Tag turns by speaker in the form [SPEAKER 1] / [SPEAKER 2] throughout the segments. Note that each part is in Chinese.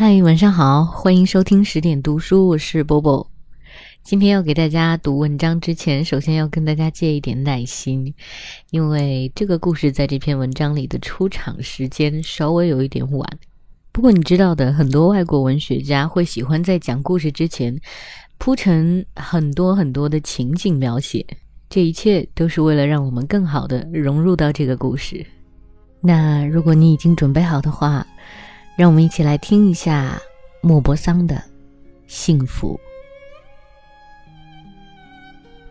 [SPEAKER 1] 嗨，晚上好，欢迎收听十点读书，我是波波。今天要给大家读文章之前，首先要跟大家借一点耐心，因为这个故事在这篇文章里的出场时间稍微有一点晚。不过你知道的，很多外国文学家会喜欢在讲故事之前铺成很多很多的情景描写，这一切都是为了让我们更好的融入到这个故事。那如果你已经准备好的话，让我们一起来听一下莫泊桑的《幸福》。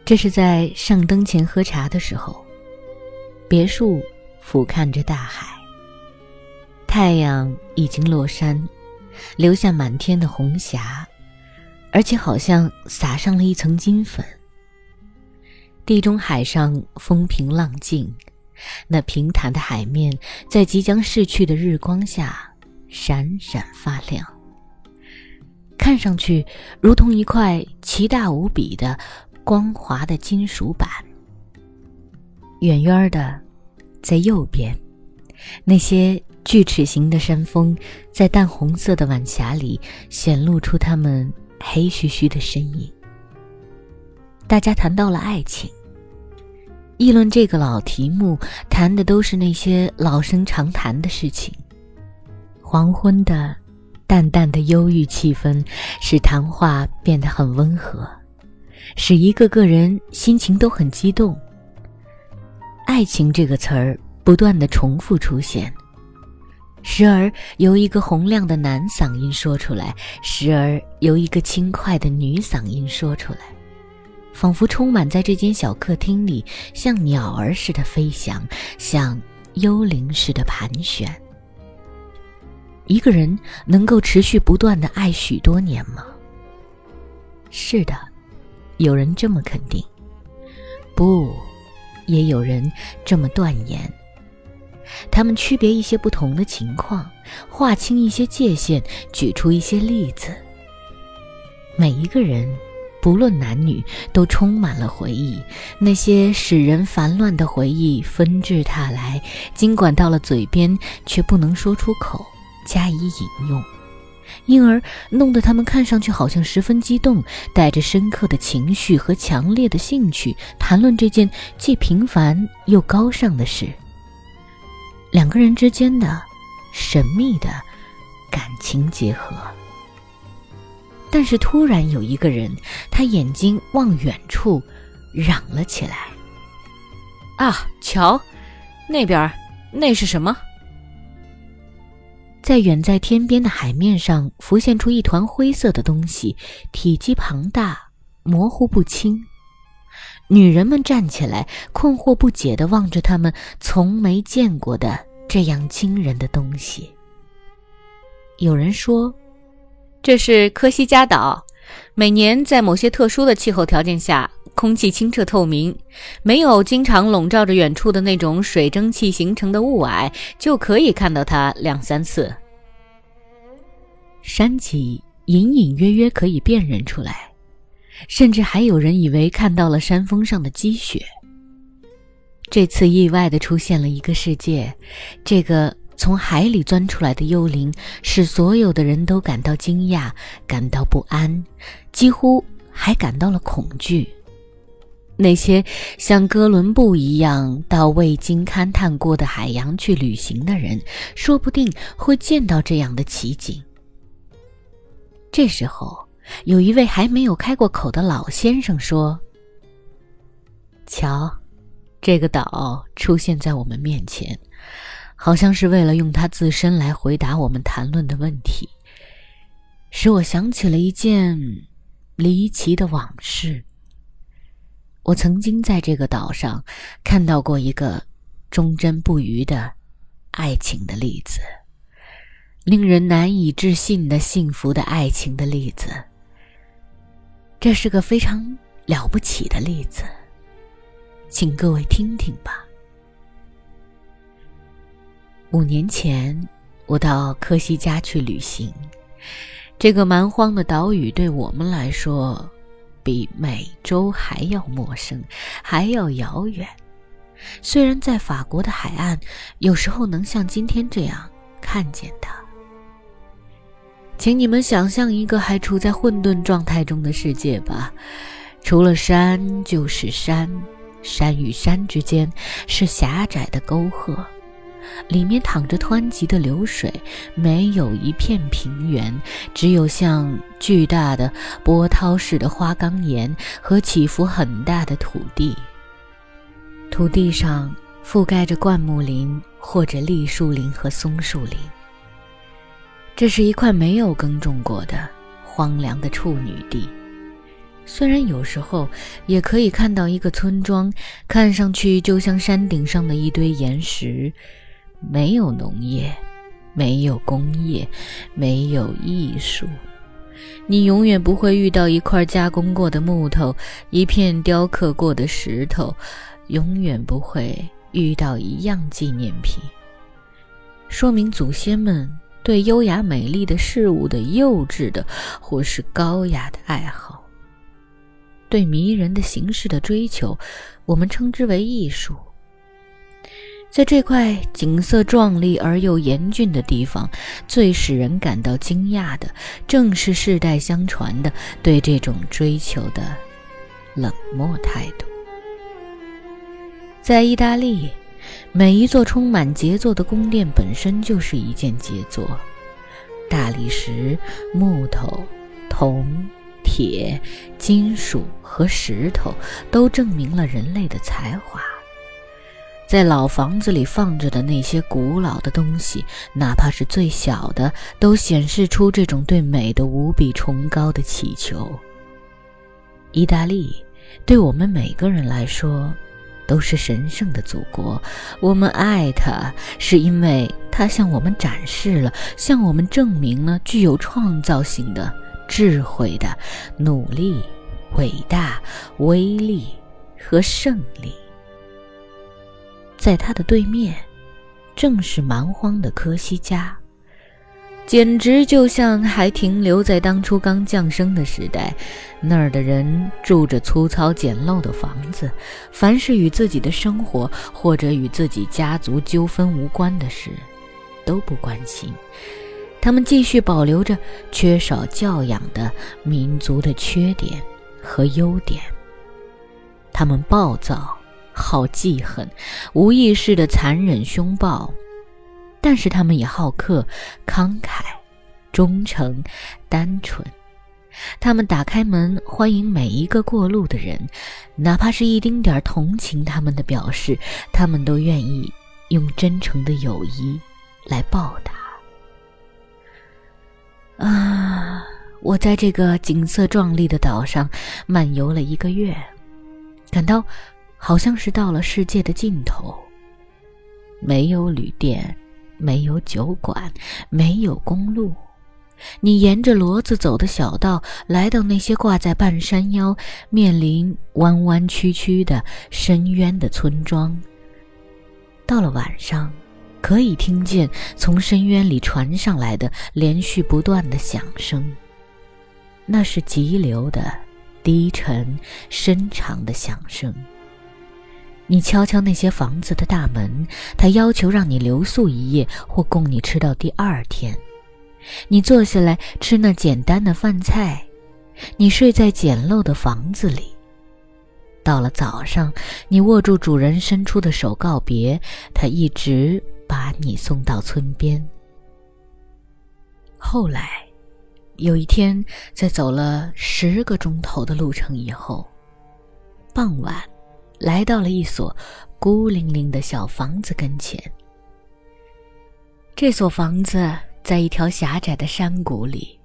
[SPEAKER 1] 这是在上灯前喝茶的时候，别墅俯瞰着大海，太阳已经落山，留下满天的红霞，而且好像撒上了一层金粉。地中海上风平浪静，那平坦的海面在即将逝去的日光下。闪闪发亮，看上去如同一块奇大无比的光滑的金属板。远远的，在右边，那些锯齿形的山峰在淡红色的晚霞里显露出它们黑黢黢的身影。大家谈到了爱情，议论这个老题目，谈的都是那些老生常谈的事情。黄昏的淡淡的忧郁气氛，使谈话变得很温和，使一个个人心情都很激动。爱情这个词儿不断的重复出现，时而由一个洪亮的男嗓音说出来，时而由一个轻快的女嗓音说出来，仿佛充满在这间小客厅里，像鸟儿似的飞翔，像幽灵似的盘旋。一个人能够持续不断的爱许多年吗？是的，有人这么肯定。不，也有人这么断言。他们区别一些不同的情况，划清一些界限，举出一些例子。每一个人，不论男女，都充满了回忆。那些使人烦乱的回忆纷至沓来，尽管到了嘴边，却不能说出口。加以引用，因而弄得他们看上去好像十分激动，带着深刻的情绪和强烈的兴趣谈论这件既平凡又高尚的事。两个人之间的神秘的感情结合。但是突然有一个人，他眼睛望远处，嚷了起来：“
[SPEAKER 2] 啊，瞧，那边，那是什么？”
[SPEAKER 1] 在远在天边的海面上浮现出一团灰色的东西，体积庞大，模糊不清。女人们站起来，困惑不解地望着他们从没见过的这样惊人的东西。有人说：“
[SPEAKER 2] 这是科西嘉岛，每年在某些特殊的气候条件下，空气清澈透明，没有经常笼罩着远处的那种水蒸气形成的雾霭，就可以看到它两三次。”
[SPEAKER 1] 山脊隐隐约约可以辨认出来，甚至还有人以为看到了山峰上的积雪。这次意外的出现了一个世界，这个从海里钻出来的幽灵，使所有的人都感到惊讶，感到不安，几乎还感到了恐惧。那些像哥伦布一样到未经勘探过的海洋去旅行的人，说不定会见到这样的奇景。这时候，有一位还没有开过口的老先生说：“瞧，这个岛出现在我们面前，好像是为了用它自身来回答我们谈论的问题，使我想起了一件离奇的往事。我曾经在这个岛上看到过一个忠贞不渝的爱情的例子。”令人难以置信的幸福的爱情的例子，这是个非常了不起的例子，请各位听听吧。五年前，我到科西嘉去旅行，这个蛮荒的岛屿对我们来说，比美洲还要陌生，还要遥远。虽然在法国的海岸，有时候能像今天这样看见它。请你们想象一个还处在混沌状态中的世界吧，除了山就是山，山与山之间是狭窄的沟壑，里面淌着湍急的流水，没有一片平原，只有像巨大的波涛似的花岗岩和起伏很大的土地。土地上覆盖着灌木林或者栗树林和松树林。这是一块没有耕种过的荒凉的处女地，虽然有时候也可以看到一个村庄，看上去就像山顶上的一堆岩石，没有农业，没有工业，没有艺术，你永远不会遇到一块加工过的木头，一片雕刻过的石头，永远不会遇到一样纪念品，说明祖先们。对优雅美丽的事物的幼稚的或是高雅的爱好，对迷人的形式的追求，我们称之为艺术。在这块景色壮丽而又严峻的地方，最使人感到惊讶的，正是世代相传的对这种追求的冷漠态度。在意大利。每一座充满杰作的宫殿本身就是一件杰作，大理石、木头、铜、铁、金属和石头都证明了人类的才华。在老房子里放着的那些古老的东西，哪怕是最小的，都显示出这种对美的无比崇高的祈求。意大利，对我们每个人来说。都是神圣的祖国，我们爱它，是因为它向我们展示了，向我们证明了具有创造性的、智慧的、努力、伟大、威力和胜利。在他的对面，正是蛮荒的科西嘉。简直就像还停留在当初刚降生的时代，那儿的人住着粗糙简陋的房子，凡是与自己的生活或者与自己家族纠纷无关的事，都不关心。他们继续保留着缺少教养的民族的缺点和优点。他们暴躁、好记恨、无意识的残忍凶暴。但是他们也好客、慷慨、忠诚、单纯。他们打开门欢迎每一个过路的人，哪怕是一丁点同情他们的表示，他们都愿意用真诚的友谊来报答。啊，我在这个景色壮丽的岛上漫游了一个月，感到好像是到了世界的尽头。没有旅店。没有酒馆，没有公路，你沿着骡子走的小道，来到那些挂在半山腰、面临弯弯曲曲的深渊的村庄。到了晚上，可以听见从深渊里传上来的连续不断的响声，那是急流的低沉深长的响声。你敲敲那些房子的大门，他要求让你留宿一夜，或供你吃到第二天。你坐下来吃那简单的饭菜，你睡在简陋的房子里。到了早上，你握住主人伸出的手告别，他一直把你送到村边。后来，有一天，在走了十个钟头的路程以后，傍晚。来到了一所孤零零的小房子跟前。这所房子在一条狭窄的山谷里，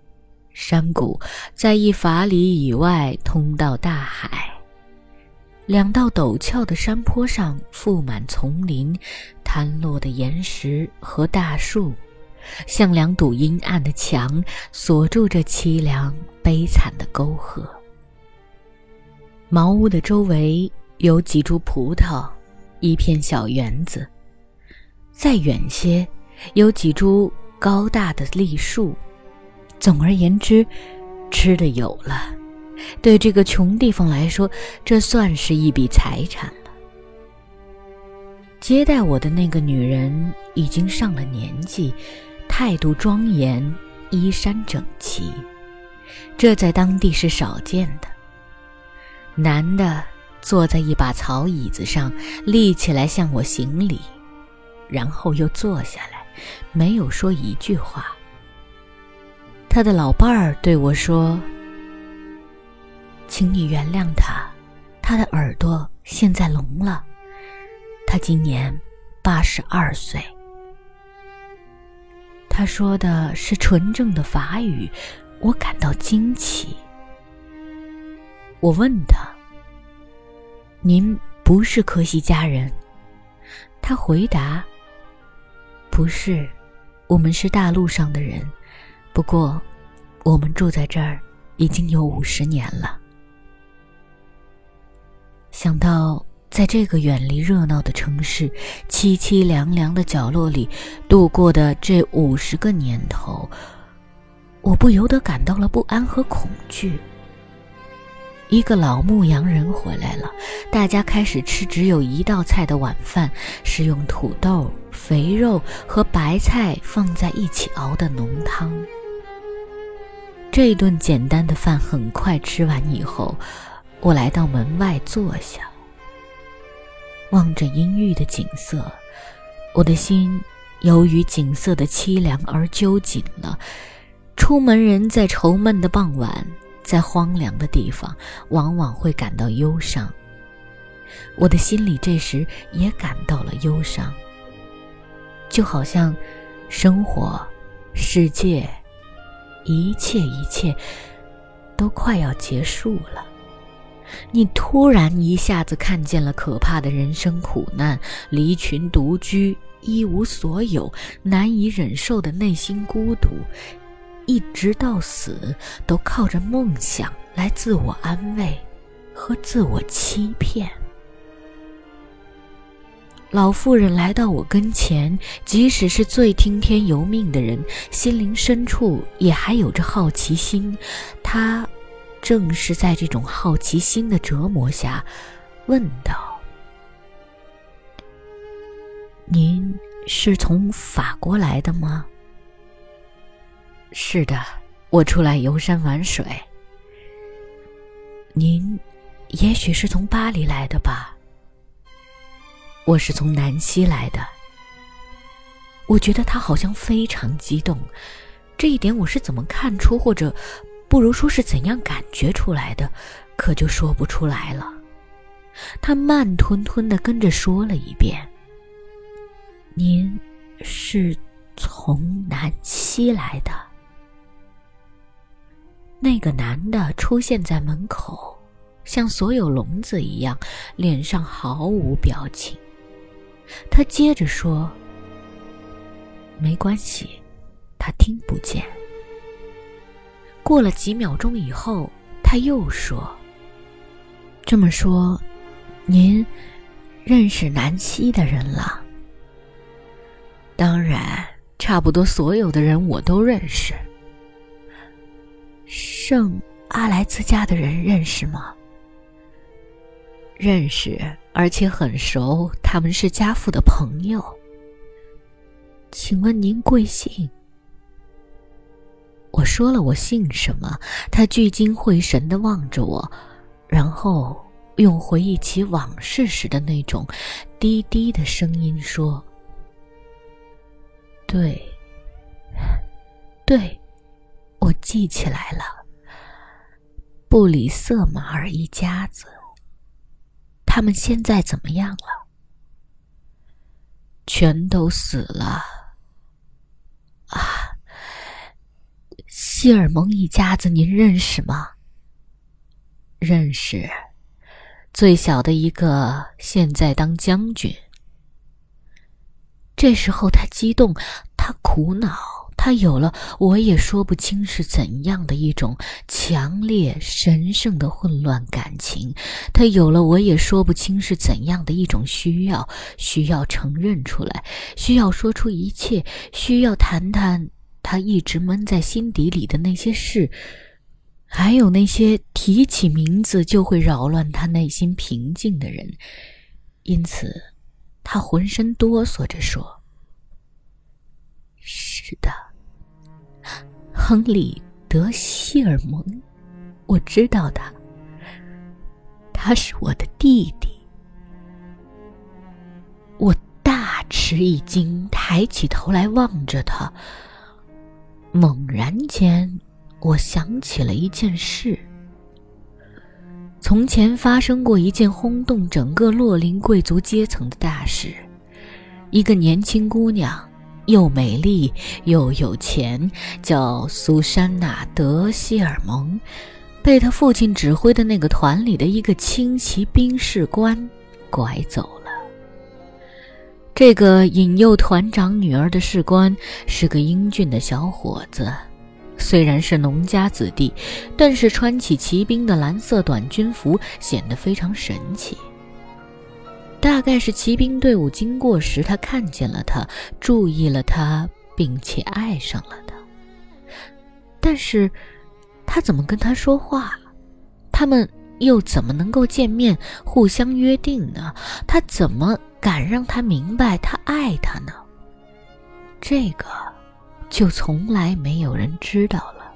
[SPEAKER 1] 山谷在一法里以外通到大海。两道陡峭的山坡上覆满丛林、坍落的岩石和大树，像两堵阴暗的墙，锁住这凄凉悲惨的沟壑。茅屋的周围。有几株葡萄，一片小园子。再远些，有几株高大的栗树。总而言之，吃的有了。对这个穷地方来说，这算是一笔财产了。接待我的那个女人已经上了年纪，态度庄严，衣衫整齐，这在当地是少见的。男的坐在一把草椅子上，立起来向我行礼，然后又坐下来，没有说一句话。他的老伴儿对我说：“请你原谅他，他的耳朵现在聋了。他今年八十二岁。”他说的是纯正的法语，我感到惊奇。我问他：“您不是科西家人？”他回答：“不是，我们是大陆上的人。不过，我们住在这儿已经有五十年了。”想到。在这个远离热闹的城市、凄凄凉凉的角落里度过的这五十个年头，我不由得感到了不安和恐惧。一个老牧羊人回来了，大家开始吃只有一道菜的晚饭，是用土豆、肥肉和白菜放在一起熬的浓汤。这顿简单的饭很快吃完以后，我来到门外坐下。望着阴郁的景色，我的心由于景色的凄凉而揪紧了。出门人在愁闷的傍晚，在荒凉的地方，往往会感到忧伤。我的心里这时也感到了忧伤，就好像生活、世界、一切一切都快要结束了。你突然一下子看见了可怕的人生苦难，离群独居，一无所有，难以忍受的内心孤独，一直到死都靠着梦想来自我安慰和自我欺骗。老妇人来到我跟前，即使是最听天由命的人，心灵深处也还有着好奇心，她。正是在这种好奇心的折磨下，问道：“您是从法国来的吗？”“是的，我出来游山玩水。”“您也许是从巴黎来的吧？”“我是从南希来的。”我觉得他好像非常激动，这一点我是怎么看出或者？不如说是怎样感觉出来的，可就说不出来了。他慢吞吞的跟着说了一遍：“您是从南希来的。”那个男的出现在门口，像所有聋子一样，脸上毫无表情。他接着说：“没关系，他听不见。”过了几秒钟以后，他又说：“这么说，您认识南希的人了？当然，差不多所有的人我都认识。圣阿莱兹家的人认识吗？认识，而且很熟，他们是家父的朋友。请问您贵姓？”我说了我姓什么，他聚精会神的望着我，然后用回忆起往事时的那种低低的声音说：“对，对，我记起来了，布里瑟马尔一家子，他们现在怎么样了？全都死了。”啊。希尔蒙一家子，您认识吗？认识，最小的一个现在当将军。这时候他激动，他苦恼，他有了我也说不清是怎样的一种强烈神圣的混乱感情，他有了我也说不清是怎样的一种需要，需要承认出来，需要说出一切，需要谈谈。他一直闷在心底里的那些事，还有那些提起名字就会扰乱他内心平静的人，因此，他浑身哆嗦着说：“是的，亨利·德希尔蒙，我知道他，他是我的弟弟。我大吃一惊，抬起头来望着他。猛然间，我想起了一件事：从前发生过一件轰动整个洛林贵族阶层的大事，一个年轻姑娘。又美丽又有钱，叫苏珊娜·德希尔蒙，被他父亲指挥的那个团里的一个轻骑兵士官拐走了。这个引诱团长女儿的士官是个英俊的小伙子，虽然是农家子弟，但是穿起骑兵的蓝色短军服，显得非常神气。大概是骑兵队伍经过时，他看见了他，注意了他，并且爱上了他。但是，他怎么跟他说话？他们又怎么能够见面，互相约定呢？他怎么敢让他明白他爱他呢？这个，就从来没有人知道了，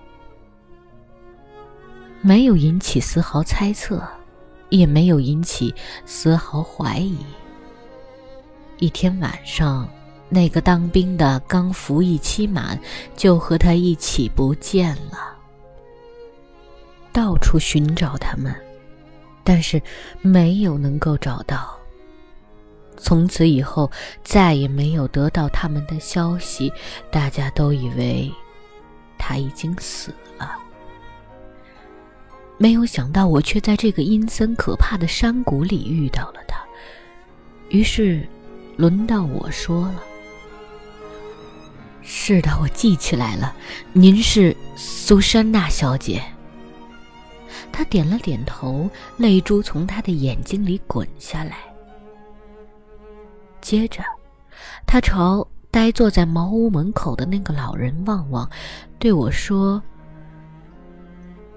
[SPEAKER 1] 没有引起丝毫猜测。也没有引起丝毫怀疑。一天晚上，那个当兵的刚服役期满，就和他一起不见了。到处寻找他们，但是没有能够找到。从此以后，再也没有得到他们的消息。大家都以为他已经死了。没有想到，我却在这个阴森可怕的山谷里遇到了他。于是，轮到我说了：“是的，我记起来了，您是苏珊娜小姐。”他点了点头，泪珠从他的眼睛里滚下来。接着，他朝呆坐在茅屋门口的那个老人望望，对我说。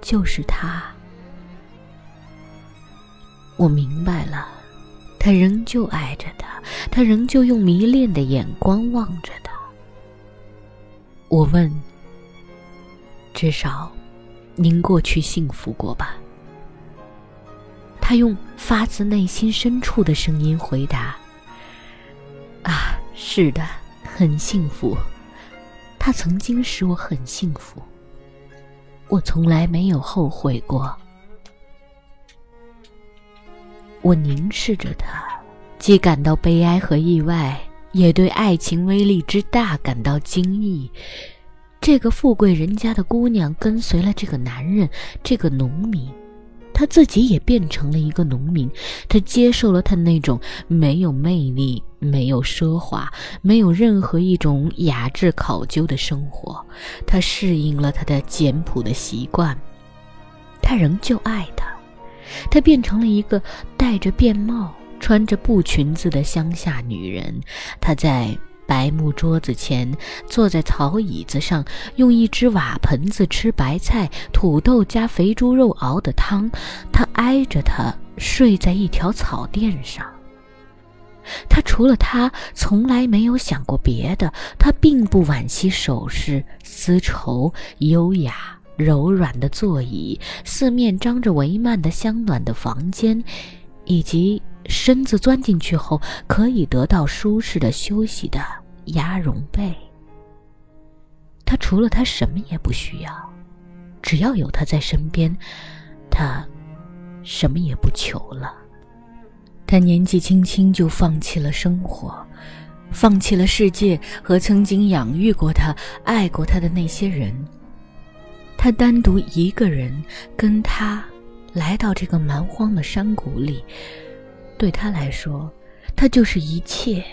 [SPEAKER 1] 就是他，我明白了，他仍旧爱着他，他仍旧用迷恋的眼光望着他。我问：“至少，您过去幸福过吧？”他用发自内心深处的声音回答：“啊，是的，很幸福。他曾经使我很幸福。”我从来没有后悔过。我凝视着他，既感到悲哀和意外，也对爱情威力之大感到惊异。这个富贵人家的姑娘跟随了这个男人，这个农民。他自己也变成了一个农民，他接受了他那种没有魅力、没有奢华、没有任何一种雅致考究的生活，他适应了他的简朴的习惯，他仍旧爱他，他变成了一个戴着便帽、穿着布裙子的乡下女人，他在。白木桌子前，坐在草椅子上，用一只瓦盆子吃白菜、土豆加肥猪肉熬的汤。他挨着他睡在一条草垫上。他除了他，从来没有想过别的。他并不惋惜首饰、丝绸、优雅柔软的座椅、四面张着帷幔的香暖的房间，以及身子钻进去后可以得到舒适的休息的。鸭绒被。他除了他什么也不需要，只要有他在身边，他什么也不求了。他年纪轻轻就放弃了生活，放弃了世界和曾经养育过他、爱过他的那些人。他单独一个人跟他来到这个蛮荒的山谷里，对他来说，他就是一切。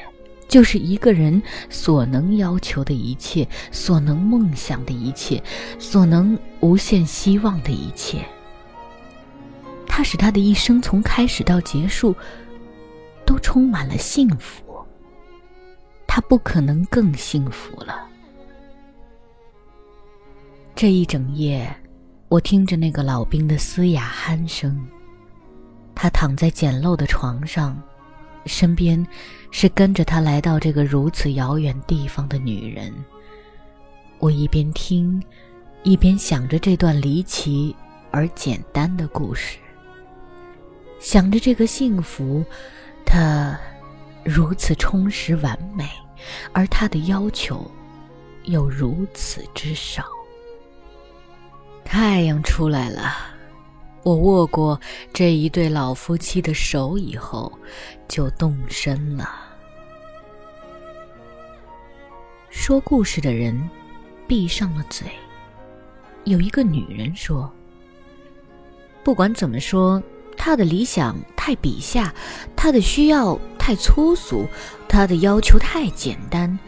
[SPEAKER 1] 就是一个人所能要求的一切，所能梦想的一切，所能无限希望的一切。他使他的一生从开始到结束，都充满了幸福。他不可能更幸福了。这一整夜，我听着那个老兵的嘶哑鼾声。他躺在简陋的床上。身边是跟着他来到这个如此遥远地方的女人。我一边听，一边想着这段离奇而简单的故事，想着这个幸福，它如此充实完美，而他的要求又如此之少。太阳出来了，我握过这一对老夫妻的手以后，就动身了。说故事的人闭上了嘴。有一个女人说：“不管怎么说，他的理想太笔下，他的需要太粗俗，他的要求太简单，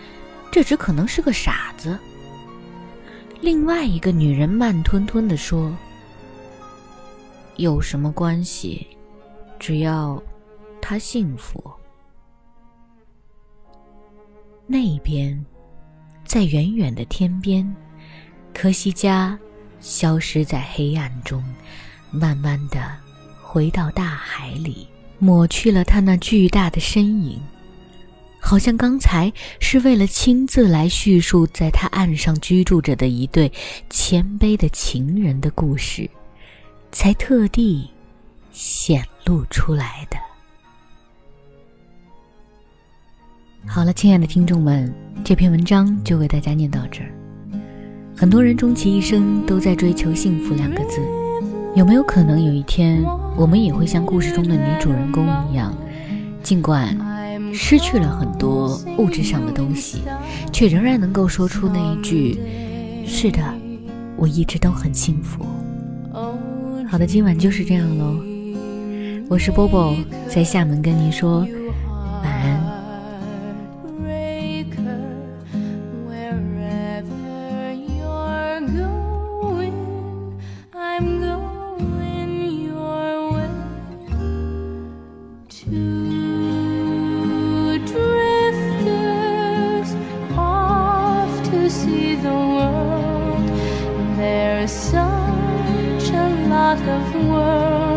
[SPEAKER 1] 这只可能是个傻子。”另外一个女人慢吞吞地说：“有什么关系？只要他幸福。”那边，在远远的天边，科西嘉消失在黑暗中，慢慢的回到大海里，抹去了他那巨大的身影。好像刚才是为了亲自来叙述在他岸上居住着的一对谦卑的情人的故事，才特地显露出来的。好了，亲爱的听众们，这篇文章就为大家念到这儿。很多人终其一生都在追求幸福两个字，有没有可能有一天我们也会像故事中的女主人公一样，尽管？失去了很多物质上的东西，却仍然能够说出那一句：“是的，我一直都很幸福。”好的，今晚就是这样喽。我是波波，在厦门跟您说晚安。
[SPEAKER 3] Of the world.